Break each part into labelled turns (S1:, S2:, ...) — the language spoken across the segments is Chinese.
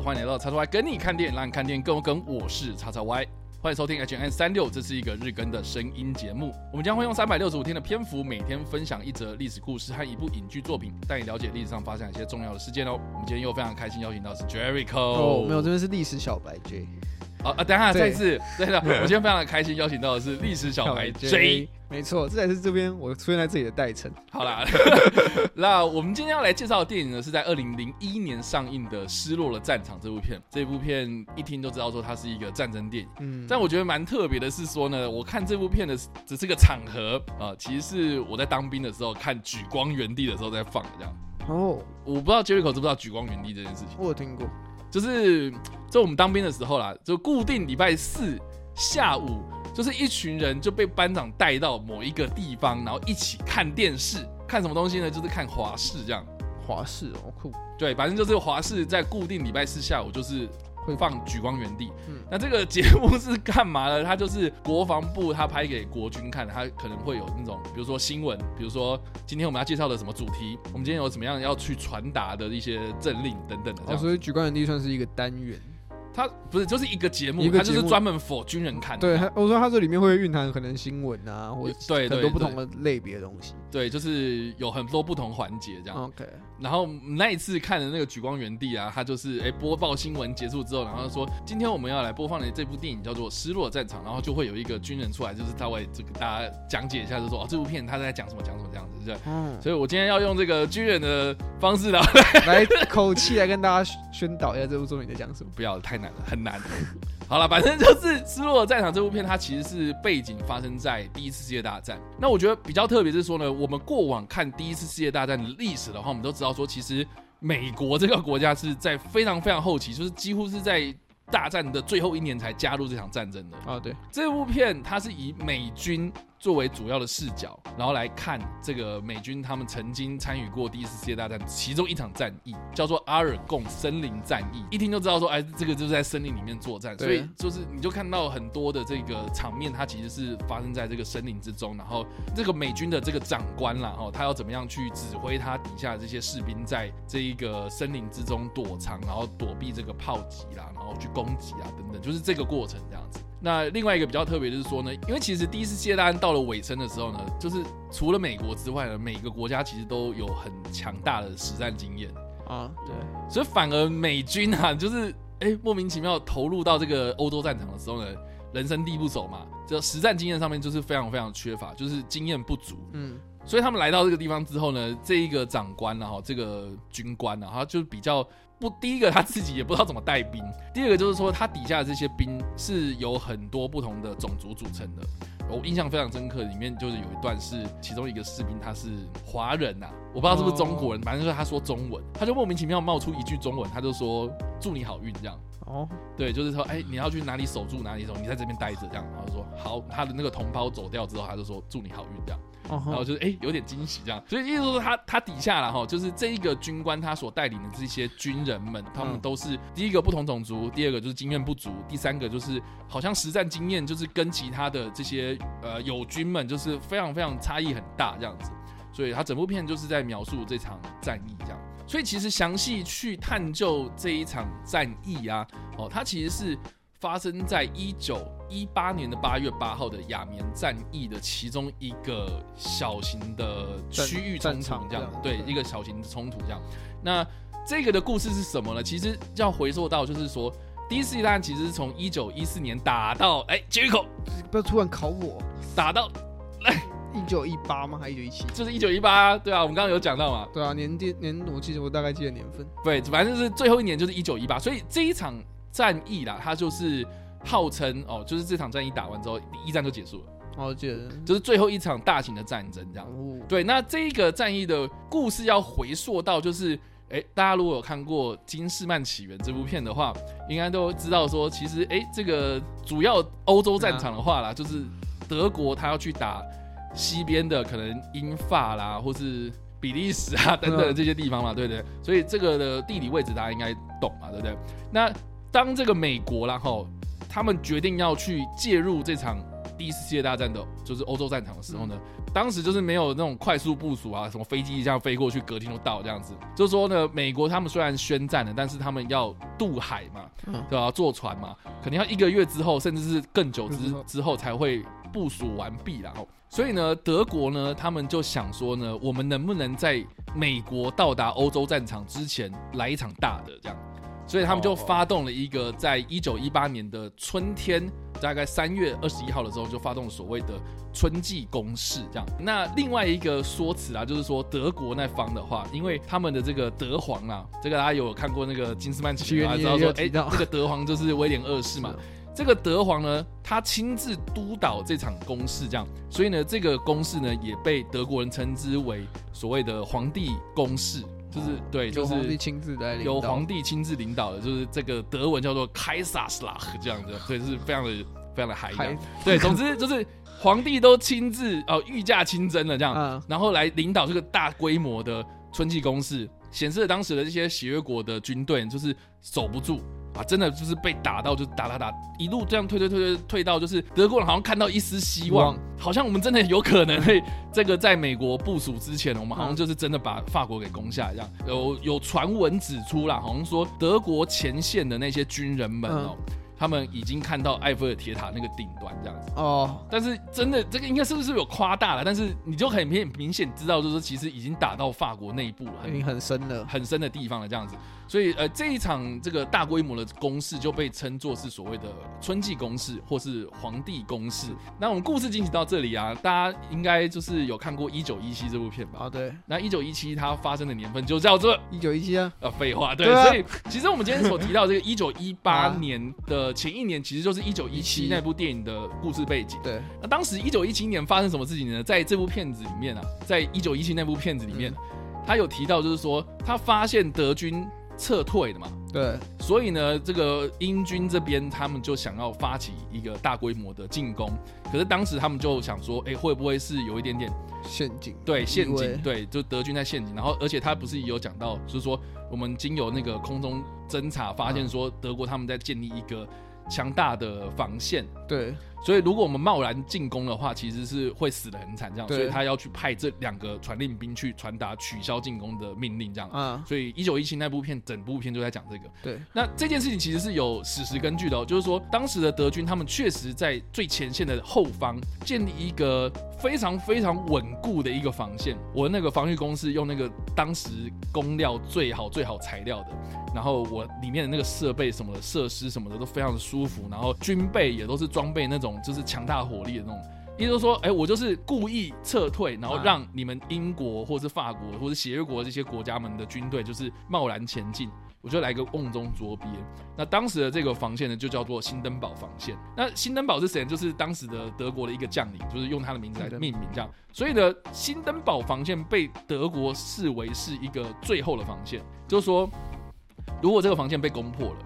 S1: 欢迎来到叉叉 Y 跟你看电影，让你看电影更有梗。我是叉叉 Y，欢迎收听 H N 三六，这是一个日更的声音节目。我们将会用三百六十五天的篇幅，每天分享一则历史故事和一部影剧作品，带你了解历史上发生一些重要的事件哦。我们今天又非常开心邀请到是 Jericho，
S2: 哦，没有，这边是历史小白 J。
S1: 啊啊！等一下，再一次，对的，我今天非常的开心邀请到的是历史小白 J。
S2: 没错，这才是这边我出现在这里的代称。
S1: 好啦，那我们今天要来介绍的电影呢，是在二零零一年上映的《失落的战场》这部片。这部片一听就知道说它是一个战争电影。
S2: 嗯，
S1: 但我觉得蛮特别的是说呢，我看这部片的只是个场合啊、其实是我在当兵的时候看《举光原地》的时候在放的这样。
S2: 哦，
S1: 我不知道 Jericho 知不知道《举光原地》这件事情，
S2: 我有听过。
S1: 就是在我们当兵的时候啦，就固定礼拜四下午，就是一群人就被班长带到某一个地方，然后一起看电视，看什么东西呢？就是看华视这样。
S2: 华视哦，酷。
S1: 对，反正就是华视在固定礼拜四下午就是会放《举光原地》。
S2: 嗯
S1: 那这个节目是干嘛呢？它就是国防部他拍给国军看的，它可能会有那种，比如说新闻，比如说今天我们要介绍的什么主题，我们今天有什么样要去传达的一些政令等等的这
S2: 哦，所以举光原地算是一个单元。
S1: 它不是就是一个节目，他就是专门否军人看的。
S2: 对，它我说他这里面会蕴含可能新闻啊，或
S1: 对对
S2: 很多不同的类别的东西。
S1: 对，就是有很多不同环节这样。
S2: OK，
S1: 然后那一次看的那个《举光原地》啊，他就是哎播报新闻结束之后，然后说今天我们要来播放的这部电影叫做《失落战场》，然后就会有一个军人出来，就是他会这个大家讲解一下，就说哦这部片他在讲什么讲什么这样子，对。
S2: 嗯，
S1: 所以我今天要用这个军人的方式呢，
S2: 来 口气来跟大家宣导一下这部作品在讲什么。
S1: 不要太难了，很难。好了，反正就是《失落的战场》这部片，它其实是背景发生在第一次世界大战。那我觉得比较特别是说呢，我们过往看第一次世界大战的历史的话，我们都知道说，其实美国这个国家是在非常非常后期，就是几乎是在大战的最后一年才加入这场战争的。
S2: 啊，对，
S1: 这部片它是以美军作为主要的视角，然后来看这个美军他们曾经参与过第一次世界大战其中一场战役，叫做阿尔贡森林战役。一听就知道说，哎，这个就是在森林里面作战，所以就是你就看到很多的这个场面，它其实是发生在这个森林之中，然后这个美军的这个长官啦，哦，他要怎么样去指挥他底下的这些士兵在这一个森林之中躲藏，然后躲避这个炮击啦，然后去攻击啊等等，就是这个过程这样子。那另外一个比较特别就是说呢，因为其实第一次世界大战到了尾声的时候呢，就是除了美国之外呢，每个国家其实都有很强大的实战经验，
S2: 啊，对，
S1: 所以反而美军啊，就是哎莫名其妙投入到这个欧洲战场的时候呢，人生地不熟嘛，就实战经验上面就是非常非常缺乏，就是经验不足。
S2: 嗯，
S1: 所以他们来到这个地方之后呢，这一个长官啊，哈，这个军官啊，他就比较不，第一个他自己也不知道怎么带兵，第二个就是说他底下的这些兵是有很多不同的种族组成的。我印象非常深刻，里面就是有一段是其中一个士兵他是华人呐、我不知道是不是中国人，反正就是他说中文，他就莫名其妙冒出一句中文，他就说祝你好运这样。
S2: 哦，
S1: 对，就是说，哎，你要去哪里守住哪里守，你在这边待着这样。然后说好，他的那个同胞走掉之后，他就说祝你好运这样。
S2: 哦
S1: 然后就是哎、有点惊喜这样，所以意思说他他底下了哈，就是这一个军官他所带领的这些军人们，他们
S2: 嗯。
S1: 都是第一个不同种族，第二个就是经验不足，第三个就是好像实战经验就是跟其他的这些呃友军们就是非常非常差异很大这样子，所以他整部片就是在描述这场战役这样。所以其实详细去探究这一场战役啊，哦，它其实是发生在一九一八年的八月八号的亚棉战役的其中一个小型的区域冲突
S2: 战场，
S1: 这样
S2: 这样
S1: 对，
S2: 对
S1: 一个小型的冲突这样。那这个的故事是什么呢？其实要回溯到，就是说，第一次大战其实是从一九一四年打到，哎，杰瑞口
S2: 不要突然考我，
S1: 打到来，
S2: 一九一八吗？还一九一七？
S1: 就是一九一八，对啊，我们刚刚有讲到嘛，
S2: 对啊，年年年，我记得我大概记得年份。
S1: 对，反正就是最后一年就是一九一八，所以这一场战役啦，它就是号称哦，就是这场战役打完之后，一战就结束了，
S2: 哦。
S1: 就是最后一场大型的战争这样。
S2: 哦，
S1: 对，那这个战役的故事要回溯到，就是，哎，大家如果有看过《金士曼起源》这部片的话，应该都知道说，其实，哎，这个主要欧洲战场的话啦，就是德国他要去打西边的可能英法啦，或是比利时啊等等的这些地方嘛，对不对？所以这个的地理位置大家应该懂嘛，对不对？那当这个美国然后他们决定要去介入这场第一次世界大战的，就是欧洲战场的时候呢，当时就是没有那种快速部署啊，什么飞机这样飞过去，隔天就到这样子。就是说呢，美国他们虽然宣战了，但是他们要渡海嘛，
S2: 嗯。
S1: 对吧、坐船嘛，肯定要一个月之后，甚至是更久之
S2: 之后
S1: 才会部署完毕然后，所以呢，德国呢，他们就想说呢，我们能不能在美国到达欧洲战场之前来一场大的这样？所以他们就
S2: 哦
S1: 发动了一个，在一九一八年的春天，大概三月二十一号的时候，就发动了所谓的春季攻势，这样。那另外一个说辞啊，就是说德国那方的话，因为他们的这个德皇啊，这个大家有看过那个金斯曼奇缘啊，知道说，哎、这个德皇就是威廉二世嘛。这个德皇呢，他亲自督导这场攻势，这样，所以呢，这个攻势呢，也被德国人称之为所谓的皇帝攻势，就是对，就
S2: 是皇帝
S1: 是
S2: 亲自来领
S1: 由
S2: 导
S1: 皇帝亲自领导的，就是这个德文叫做凯撒斯拉赫这样子，所以，是非常的非常的嗨这样。
S2: 还
S1: 对，总之就是皇帝都亲自哦御驾亲征了这样，
S2: 啊，
S1: 然后来领导这个大规模的春季攻势，显示了当时的这些协约国的军队就是守不住啊，真的就是被打到，就打打打，一路这样退退退退退到，就是德国人好像看到一丝希望
S2: 望，
S1: 好像我们真的有可能会这个在美国部署之前，我们好像
S2: 嗯
S1: 就是真的把法国给攻下来这样。有有传闻指出啦，好像说德国前线的那些军人们哦。他们已经看到埃菲尔铁塔那个顶端这样子，
S2: 哦，
S1: 但是真的这个应该是不是有夸大了？但是你就很明明显知道，就是说其实已经打到法国内部了，很
S2: 已经很深了。
S1: 很深的地方了，这样子。所以呃，这一场这个大规模的攻势就被称作是所谓的春季攻势，或是皇帝攻势。那我们故事进行到这里啊，大家应该就是有看过《一九一七》这部片吧？
S2: 啊，对，
S1: 那一九一七它发生的年份就叫做
S2: 一九一七啊，
S1: 呃，废话，对，所以其实我们今天所提到这个一九一八
S2: 啊
S1: 年的前一年，其实就是一九一七
S2: 17
S1: 那部电影的故事背景。
S2: 对，
S1: 那当时一九一七年发生什么事情呢？在这部片子里面啊，在一九一七那部片子里面，他有提到，就是说他发现德军撤退了嘛，
S2: 对，
S1: 所以呢，这个英军这边他们就想要发起一个大规模的进攻。可是当时他们就想说，哎、会不会是有一点点
S2: 陷阱，
S1: 对陷阱？对，就德军在陷阱。然后，而且他不是也有讲到，就是说我们经由那个空中侦查，发现说德国他们在建立一个强大的防线。
S2: 对，
S1: 所以如果我们贸然进攻的话，其实是会死的很惨，这样。所以他要去派这两个传令兵去传达取消进攻的命令，这样。
S2: 啊，
S1: 所以一九一七那部片，整部片就在讲这个。
S2: 对，
S1: 那这件事情其实是有史实根据的哦，就是说当时的德军他们确实在最前线的后方建立一个非常非常稳固的一个防线。我那个防御工事用那个当时工料最好最好材料的，然后我里面的那个设备什么的设施什么的都非常的舒服，然后军备也都是装备那种就是强大火力的那种。意思就是说，哎、我就是故意撤退，然后
S2: 啊
S1: 让你们英国或是法国或是协约国这些国家们的军队就是贸然前进，我就来个瓮中捉鳖。那当时的这个防线呢，就叫做新登堡防线。那新登堡是谁？就是当时的德国的一个将领，就是用他的名字来命名这样。所以呢，新登堡防线被德国视为是一个最后的防线，就是说，如果这个防线被攻破了，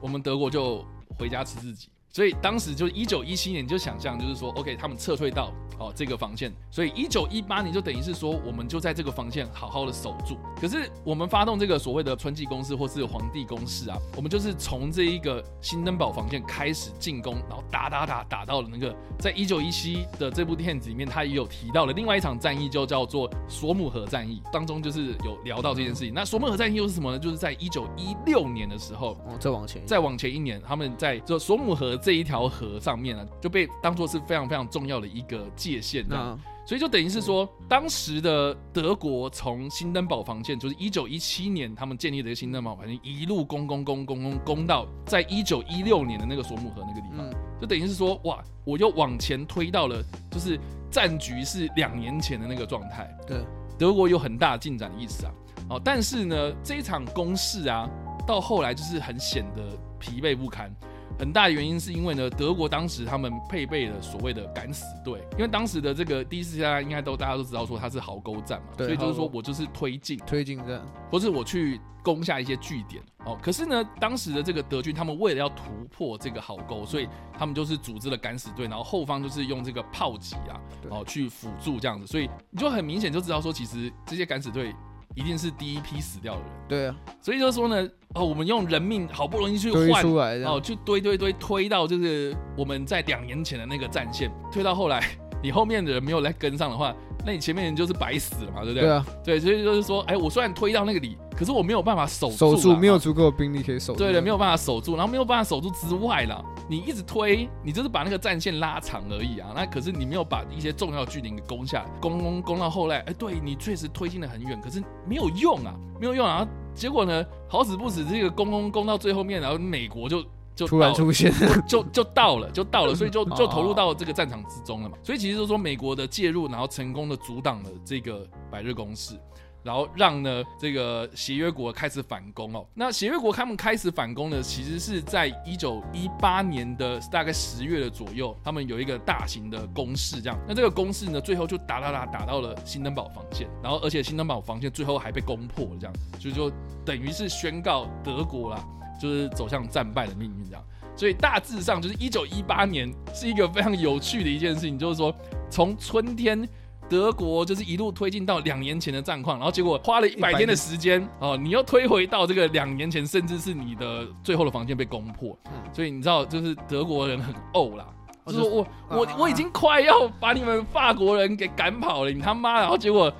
S1: 我们德国就回家吃自己。所以当时就一九一七年，你就想象就是说，OK，他们撤退到哦这个防线，所以一九一八年就等于是说，我们就在这个防线好好的守住。可是我们发动这个所谓的春季攻势或是皇帝攻势啊，我们就是从这一个新登堡防线开始进攻，然后打打打打到了那个，在一九一七的这部片子里面，他也有提到了另外一场战役，就叫做索姆河战役，当中就是有聊到这件事情。那索姆河战役又是什么呢？就是在一九一六年的时候，
S2: 哦，再往前，
S1: 再往前一年，他们在就索姆河这一条河上面呢、就被当做是非常非常重要的一个界限，这样。所以就等于是说，当时的德国从新登堡防线，就是一九一七年他们建立的一个新登堡防线，一路攻攻攻攻攻攻到在一九一六年的那个索姆河那个地方，
S2: 嗯，
S1: 就等于是说，哇，我又往前推到了，就是战局是两年前的那个状态。
S2: 对，
S1: 德国有很大进展的意思啊。哦，但是呢，这一场攻势啊，到后来就是很显得疲惫不堪。很大的原因是因为呢，德国当时他们配备了所谓的敢死队，因为当时的这个第一次世界大战应该都大家都知道说它是壕沟战嘛，
S2: 对
S1: 所以就是说我就是推进，
S2: 推进战，
S1: 或是我去攻下一些据点。哦。可是呢，当时的这个德军他们为了要突破这个壕沟，所以他们就是组织了敢死队，然后后方就是用这个炮击啊，
S2: 对。
S1: 哦去辅助这样子，所以你就很明显就知道说，其实这些敢死队一定是第一批死掉的人。
S2: 对啊，
S1: 所以就说呢，哦，我们用人命好不容易去换，
S2: 出来
S1: 哦，去堆堆堆推到就是我们在两年前的那个战线，推到后来，你后面的人没有来跟上的话，那你前面人就是白死了嘛，对不对？
S2: 对啊，
S1: 对，所以就是说，哎，我虽然推到那个里，可是我没有办法守
S2: 守住没有足够的兵力可以守住。
S1: 对的，没有办法守住，然后没有办法守住之外啦，你一直推，你就是把那个战线拉长而已啊。那可是你没有把一些重要据点给攻下来，攻攻攻到后来，哎，对你确实推进的很远，可是没有用啊，没有用啊。然后结果呢，好死不死，这个攻攻攻到最后面，然后美国就就
S2: 突然出现，
S1: 就就到了，就到了，所以就
S2: 哦
S1: 就投入到这个战场之中了嘛。所以其实就是说，美国的介入，然后成功的阻挡了这个百日攻势。然后让呢这个协约国开始反攻哦。那协约国他们开始反攻呢，其实是在一九一八年的大概十月的左右，他们有一个大型的攻势，这样。那这个攻势呢，最后就打打打打到了新登堡防线，然后而且新登堡防线最后还被攻破，这样，就就等于是宣告德国啦，就是走向战败的命运这样。所以大致上就是一九一八年是一个非常有趣的一件事情，就是说从春天。德国就是一路推进到两年前的战况，然后结果花了一百天的时间哦，你又推回到这个两年前，甚至是你的最后的防线被攻破，
S2: 嗯
S1: 所以你知道，就是德国人很怄啦，
S2: 哦
S1: 就是我我
S2: 啊
S1: 我已经快要把你们法国人给赶跑了，你他妈，然后结果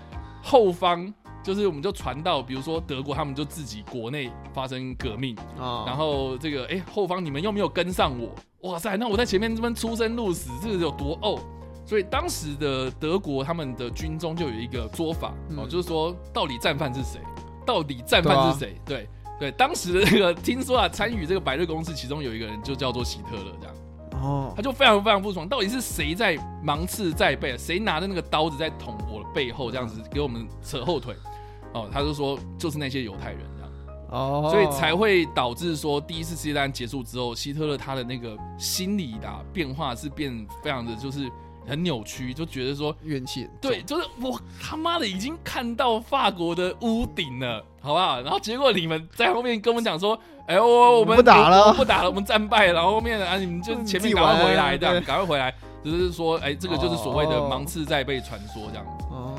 S1: 后方就是我们就传到，比如说德国他们就自己国内发生革命，
S2: 啊
S1: 然后这个哎、后方你们又没有跟上我，哇塞，那我在前面这边出生入死，这个有多怄？所以当时的德国他们的军中就有一个说法哦，
S2: 嗯
S1: 就是说到底战犯是谁？到底战犯是谁？对对，当时的这个听说啊，参与这个百日攻势，其中有一个人就叫做希特勒，这样
S2: 哦
S1: 他就非常非常不爽，到底是谁在芒刺在背，谁拿着那个刀子在捅我的背后，这样子给我们扯后腿？哦，他就说就是那些犹太人这样。
S2: 哦，
S1: 所以才会导致说第一次世界大战结束之后，希特勒他的那个心理的啊变化是变非常的就是很扭曲，就觉得说，
S2: 怨气
S1: 对，就是我他妈的已经看到法国的屋顶了，好不好？然后结果你们在后面跟我们讲说，哎我，我们
S2: 不打了
S1: 不打了，我们战败了，然后后面啊，你们就前面赶快回来，这样赶快回来，只是说，哎，这个就是所谓的
S2: 哦
S1: 芒刺在被传说这样。
S2: 哦，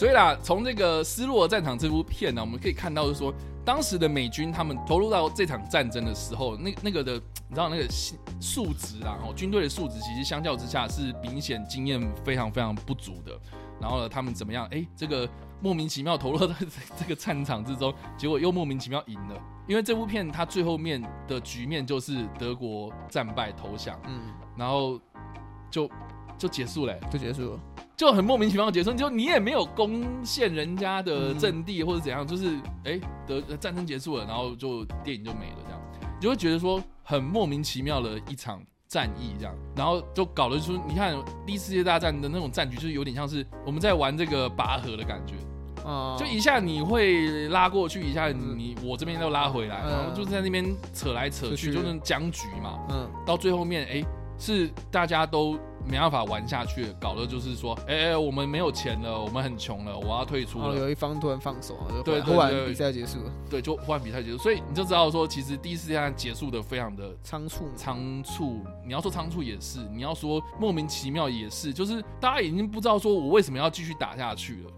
S1: 所以啦，从这个《失落的战场》这部片呢，我们可以看到，就是说，当时的美军他们投入到这场战争的时候，那那个的，你知道那个素素质啦，哦，军队的素质其实相较之下是明显经验非常非常不足的。然后呢，他们怎么样？哎，这个莫名其妙投入到这这个战场之中，结果又莫名其妙赢了。因为这部片它最后面的局面就是德国战败投降，
S2: 嗯，
S1: 然后就就结束了、
S2: 就结束了。
S1: 就很莫名其妙的结束，就你也没有攻陷人家的阵地或者怎样，就是哎的战争结束了，然后就电影就没了，这样。你就会觉得说很莫名其妙的一场战役这样，然后就搞得出你看第一次世界大战的那种战局，就是有点像是我们在玩这个拔河的感觉，
S2: 啊，
S1: 就一下你会拉过去，一下你我这边又拉回来，
S2: 嗯。
S1: 然后就是在那边扯来扯去，就是僵局嘛。
S2: 嗯，
S1: 到最后面，哎、是大家都没办法玩下去，搞的就是说，哎、哎，我们没有钱了，我们很穷了，我要退出了。
S2: 然后有一方突然放手啊，就
S1: 对对对
S2: 忽然比赛结束了，
S1: 对，就换比赛结束，所以你就知道说，其实第一次世界大战结束的非常的
S2: 仓促嘛，
S1: 仓促。你要说仓促也是，你要说莫名其妙也是，就是大家已经不知道说我为什么要继续打下去了。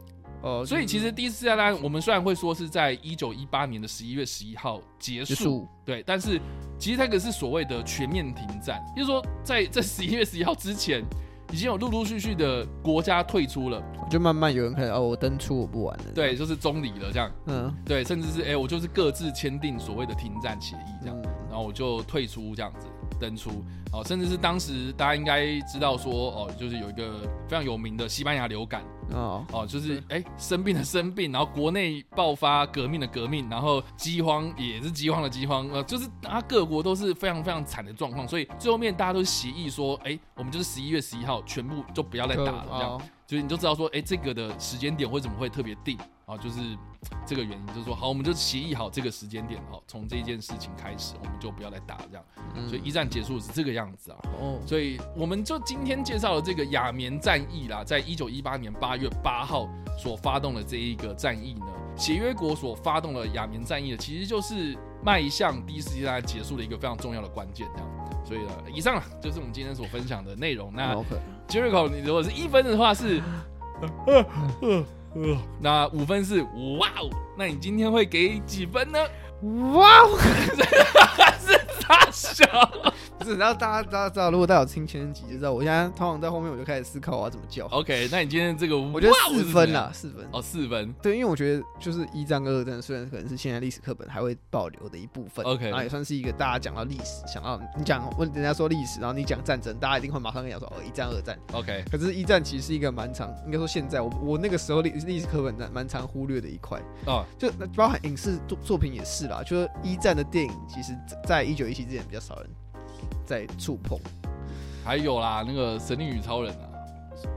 S2: 哦，
S1: 所以其实第一次世界大战，我们虽然会说是在一九一八年的十一月十一号结束，对，但是其实那个是所谓的全面停战，就是说在这十一月十一号之前，已经有陆陆续续的国家退出了，
S2: 就慢慢有人开始哦，我登出我不玩了，
S1: 对，就是中离了这样，
S2: 嗯，
S1: 对，甚至是哎、我就是各自签订所谓的停战协议这样，
S2: 嗯
S1: 然后我就退出这样子登出，哦，甚至是当时大家应该知道说，哦，就是有一个非常有名的西班牙流感，
S2: 哦，
S1: 哦，就是哎、生病的生病，然后国内爆发革命的革命，然后饥荒也是饥荒的饥荒，呃，就是它各国都是非常非常惨的状况，所以最后面大家都是协议说，哎、我们就是十一月十一号全部就不要再打了，这样，
S2: 哦
S1: 就是你就知道说，哎、这个的时间点为什么会特别定啊，就是这个原因，就是说，好，我们就协议好这个时间点，好，从这一件事情开始，我们就不要再打，这样，
S2: 嗯
S1: 所以一战结束是这个样子啊。
S2: 哦，
S1: 所以我们就今天介绍了这个亚棉战役啦，在一九一八年八月八号所发动的这一个战役呢，协约国所发动的亚棉战役呢，其实就是迈向第一次世界大战结束的一个非常重要的关键，这样。所以呢，以上啊就是我们今天所分享的内容。那
S2: 哦
S1: OK，Jericho，你如果是一分的话是，呃，那五分是哇哦，那你今天会给几分呢？
S2: 哇哦，
S1: 是大小，
S2: 不是，然后大家大家知道，如果大家有听前几集就知道，我现在通常在后面我就开始思考我要怎么叫。
S1: OK，那你今天这个
S2: 我觉得四分啦，，四分。
S1: 哦，四分，
S2: 对，因为我觉得就是一战跟二战，虽然可能是现在历史课本还会保留的一部分
S1: OK
S2: 然后也算是一个大家讲到历史，想到你讲问人家说历史，然后你讲战争，大家一定会马上跟你讲说哦，一战、二战。
S1: OK，
S2: 可是，一战其实是一个蛮长，应该说现在我我那个时候历历史课本蛮蛮常忽略的一块，
S1: 哦，
S2: 就包含影视作作品也是啦，就是一战的电影，其实在一九一七之前比较少人在触碰
S1: 还有啦，那个神力女超人啊，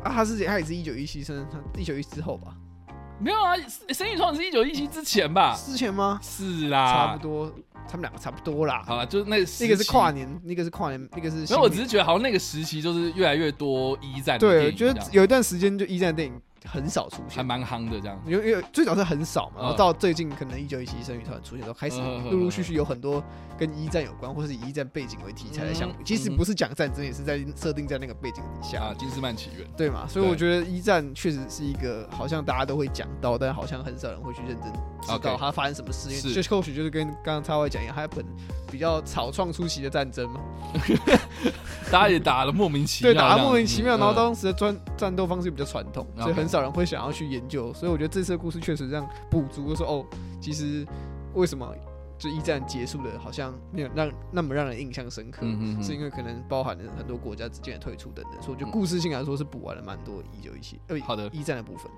S2: 啊，他是他也是一九一七生，他一九一之后吧？
S1: 没有啊，神力女超人是一九一七之前吧？
S2: 之前吗？
S1: 是啦，
S2: 差不多，他们两个差不多啦。
S1: 好了，就是那
S2: 那个是跨年，那个是跨年，那个是
S1: 没有，我只是觉得好像那个时期就是越来越多一战的
S2: 对，我
S1: 电影这样，
S2: 觉得有一段时间就一战电影很少出现，
S1: 还蛮夯的这样。
S2: 因为因为最早是很少嘛，然后
S1: 嗯
S2: 到最近可能一九一七生育团出现之后，开始陆陆续续有很多跟一战有关或是以一战背景为题材的项目
S1: 嗯，
S2: 其实
S1: 嗯
S2: 不是讲战争，也是在设定在那个背景底下。
S1: 啊，金斯曼起源，
S2: 对嘛？所以我觉得一战确实是一个好像大家都会讲到，但好像很少人会去认真知道它发生什么事。因为
S1: 是。
S2: 就或许就是跟刚刚超外讲一样，它本比较草创出席的战争嘛，
S1: 大家也打了莫名其妙
S2: 对，打了莫名其妙，然后
S1: 嗯
S2: 当时的战战斗方式比较传统，所以很少人会想要去研究。所以我觉得这次的故事确实让补足了说，哦，其实为什么就一战结束了，好像没有让那么让人印象深刻，
S1: 嗯哼哼
S2: 是因为可能包含了很多国家之间的退出等等，所以我觉得
S1: 嗯
S2: 故事性来说是补完了蛮多一九一七呃
S1: 好的
S2: 一战的部分。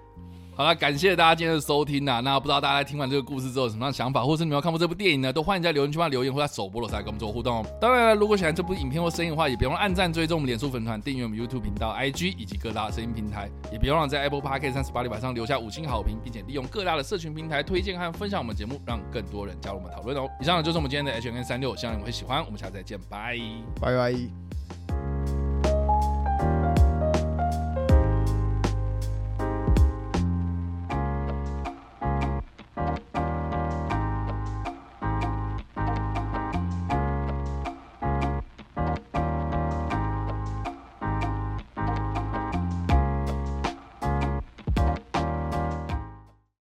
S1: 好了，感谢大家今天的收听呐、那不知道大家在听完这个故事之后有什么样的想法，或者是你们有看过这部电影呢？都欢迎在留言区帮留言，或在首播的时候来跟我们做互动哦。当然了，如果喜欢这部影片或声音的话，也别忘了按赞、追踪我们脸书粉团、订阅我们 YouTube 频道、IG 以及各大声音平台，也别忘了在 Apple Podcast 三十八里板上留下五星好评，并且利用各大的社群平台推荐和分享我们节目，让更多人加入我们讨论哦。以上就是我们今天的 H N 三六，希望你们会喜欢。我们下次再见，拜。
S2: 拜拜。